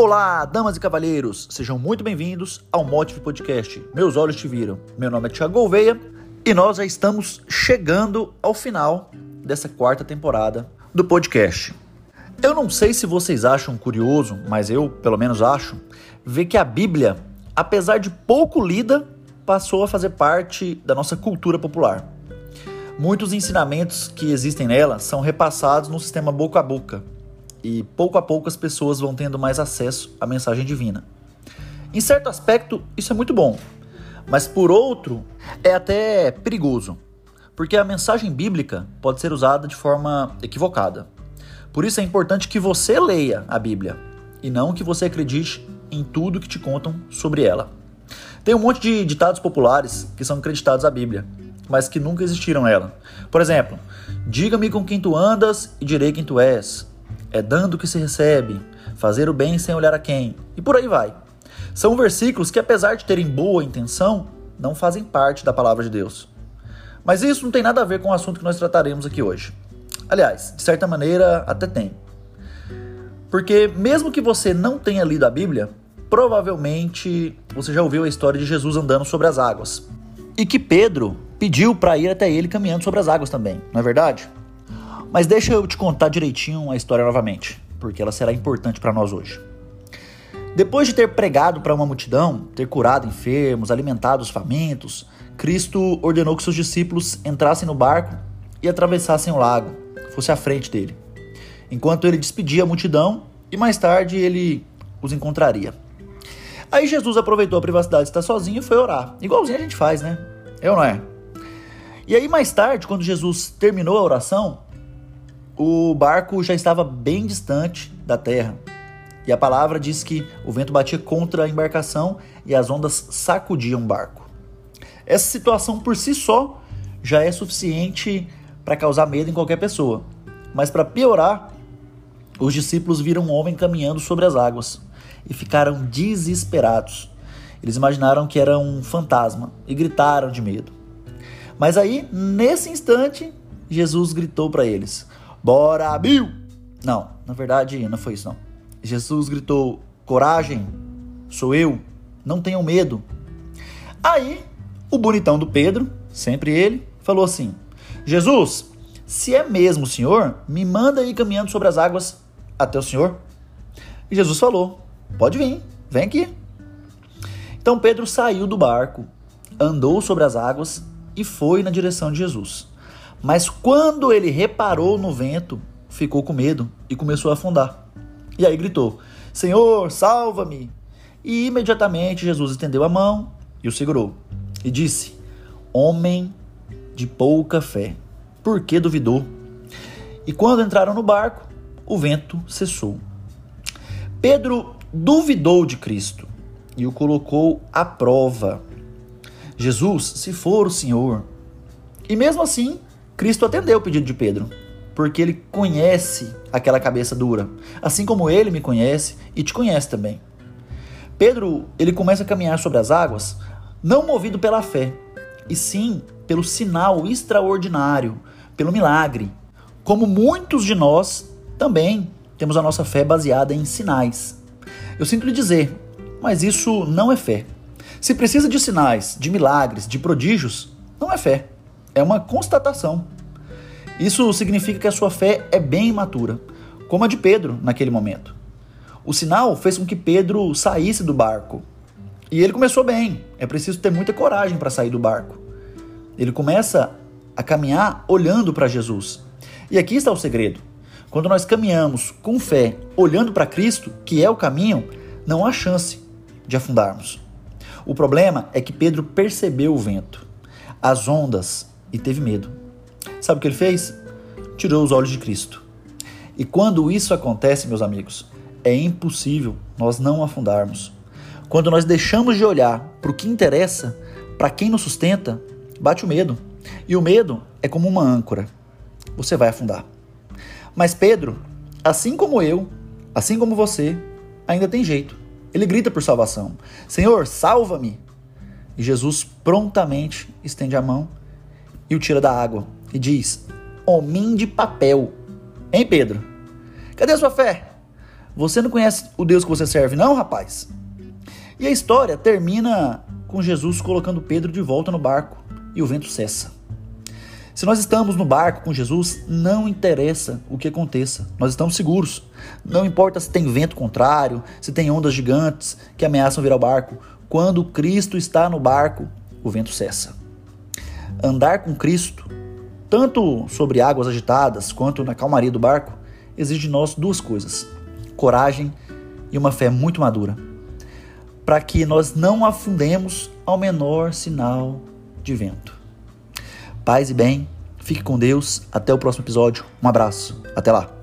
Olá, damas e cavalheiros, sejam muito bem-vindos ao Motive Podcast. Meus olhos te viram. Meu nome é Thiago Gouveia e nós já estamos chegando ao final dessa quarta temporada do podcast. Eu não sei se vocês acham curioso, mas eu, pelo menos, acho, ver que a Bíblia, apesar de pouco lida, passou a fazer parte da nossa cultura popular. Muitos ensinamentos que existem nela são repassados no sistema boca a boca e pouco a pouco as pessoas vão tendo mais acesso à mensagem divina. Em certo aspecto, isso é muito bom, mas por outro, é até perigoso, porque a mensagem bíblica pode ser usada de forma equivocada. Por isso é importante que você leia a Bíblia e não que você acredite em tudo que te contam sobre ela. Tem um monte de ditados populares que são acreditados à Bíblia, mas que nunca existiram nela. Por exemplo, diga-me com quem tu andas e direi quem tu és é dando que se recebe, fazer o bem sem olhar a quem, e por aí vai. São versículos que, apesar de terem boa intenção, não fazem parte da palavra de Deus. Mas isso não tem nada a ver com o assunto que nós trataremos aqui hoje. Aliás, de certa maneira, até tem. Porque, mesmo que você não tenha lido a Bíblia, provavelmente você já ouviu a história de Jesus andando sobre as águas. E que Pedro pediu para ir até ele caminhando sobre as águas também, não é verdade? Mas deixa eu te contar direitinho a história novamente, porque ela será importante para nós hoje. Depois de ter pregado para uma multidão, ter curado enfermos, alimentado os famintos, Cristo ordenou que seus discípulos entrassem no barco e atravessassem o lago, fosse à frente dele, enquanto ele despedia a multidão e mais tarde ele os encontraria. Aí Jesus aproveitou a privacidade de estar sozinho e foi orar, igualzinho a gente faz, né? Eu não é? E aí mais tarde, quando Jesus terminou a oração, o barco já estava bem distante da terra. E a palavra diz que o vento batia contra a embarcação e as ondas sacudiam o barco. Essa situação por si só já é suficiente para causar medo em qualquer pessoa. Mas para piorar, os discípulos viram um homem caminhando sobre as águas e ficaram desesperados. Eles imaginaram que era um fantasma e gritaram de medo. Mas aí, nesse instante, Jesus gritou para eles: Bora, Bill! Não, na verdade não foi isso não. Jesus gritou: Coragem, sou eu, não tenham medo. Aí, o bonitão do Pedro, sempre ele, falou assim: Jesus, se é mesmo o Senhor, me manda ir caminhando sobre as águas até o Senhor. E Jesus falou: Pode vir, vem aqui. Então Pedro saiu do barco, andou sobre as águas e foi na direção de Jesus. Mas quando ele reparou no vento, ficou com medo e começou a afundar. E aí gritou: Senhor, salva-me! E imediatamente Jesus estendeu a mão e o segurou. E disse: Homem de pouca fé, por que duvidou? E quando entraram no barco, o vento cessou. Pedro duvidou de Cristo e o colocou à prova. Jesus, se for o Senhor. E mesmo assim, Cristo atendeu o pedido de Pedro, porque ele conhece aquela cabeça dura, assim como ele me conhece e te conhece também. Pedro, ele começa a caminhar sobre as águas, não movido pela fé, e sim pelo sinal extraordinário, pelo milagre. Como muitos de nós também temos a nossa fé baseada em sinais. Eu sinto lhe dizer, mas isso não é fé. Se precisa de sinais, de milagres, de prodígios, não é fé é uma constatação. Isso significa que a sua fé é bem imatura, como a de Pedro naquele momento. O sinal fez com que Pedro saísse do barco. E ele começou bem. É preciso ter muita coragem para sair do barco. Ele começa a caminhar olhando para Jesus. E aqui está o segredo. Quando nós caminhamos com fé, olhando para Cristo, que é o caminho, não há chance de afundarmos. O problema é que Pedro percebeu o vento, as ondas, e teve medo. Sabe o que ele fez? Tirou os olhos de Cristo. E quando isso acontece, meus amigos, é impossível nós não afundarmos. Quando nós deixamos de olhar para o que interessa, para quem nos sustenta, bate o medo. E o medo é como uma âncora. Você vai afundar. Mas Pedro, assim como eu, assim como você, ainda tem jeito. Ele grita por salvação: Senhor, salva-me! E Jesus prontamente estende a mão e o tira da água e diz: Homem de papel. Hein, Pedro? Cadê a sua fé? Você não conhece o Deus que você serve, não, rapaz? E a história termina com Jesus colocando Pedro de volta no barco e o vento cessa. Se nós estamos no barco com Jesus, não interessa o que aconteça, nós estamos seguros. Não importa se tem vento contrário, se tem ondas gigantes que ameaçam virar o barco. Quando Cristo está no barco, o vento cessa. Andar com Cristo, tanto sobre águas agitadas quanto na calmaria do barco, exige de nós duas coisas: coragem e uma fé muito madura, para que nós não afundemos ao menor sinal de vento. Paz e bem, fique com Deus, até o próximo episódio. Um abraço, até lá.